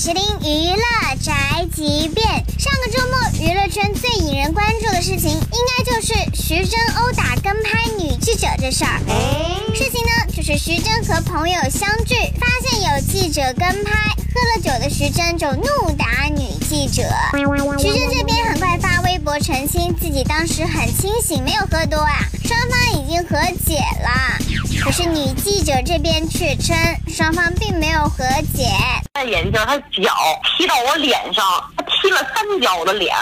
收听娱乐宅急便。上个周末，娱乐圈最引人关注的事情，应该就是徐峥殴打跟拍女记者这事儿。事情呢，就是徐峥和朋友相聚，发现有记者跟拍，喝了酒的徐峥就怒打女记者。徐峥这边很快发微博澄清，自己当时很清醒，没有喝多啊，双方已经和解了。可是女记者这边却称，双方并没有和解。戴眼镜，他脚踢到我脸上，他踢了三脚我的脸，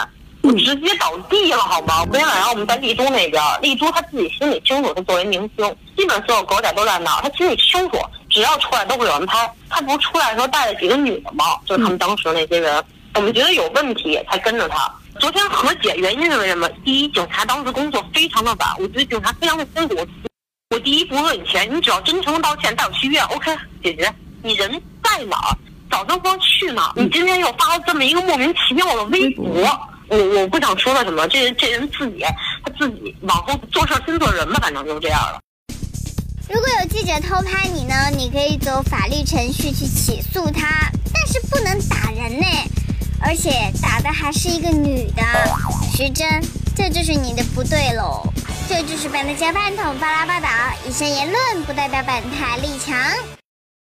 我直接倒地了，好吗？昨天晚上我们在丽都那边，丽都他自己心里清楚，他作为明星，基本所有狗仔都在那儿，他心里清楚，只要出来都会有人拍。他不是出来的时候带了几个女的吗？就是他们当时那些人，我们觉得有问题才跟着他。昨天和解原因是为什么？第一，警察当时工作非常的晚，我觉得警察非常的辛苦。我第一不问钱，你只要真诚道歉，带我去医院，OK，解决。你人在哪儿？早就说去哪儿。你今天又发了这么一个莫名其妙的微博，我我不想说他什么，这人这人自己他自己往后做事先做人吧，反正就是这样了。如果有记者偷拍你呢，你可以走法律程序去起诉他，但是不能打人呢，而且打的还是一个女的。徐峥，这就是你的不对喽。这就是本台饭桶巴拉报道，以上言论不代表本台立场。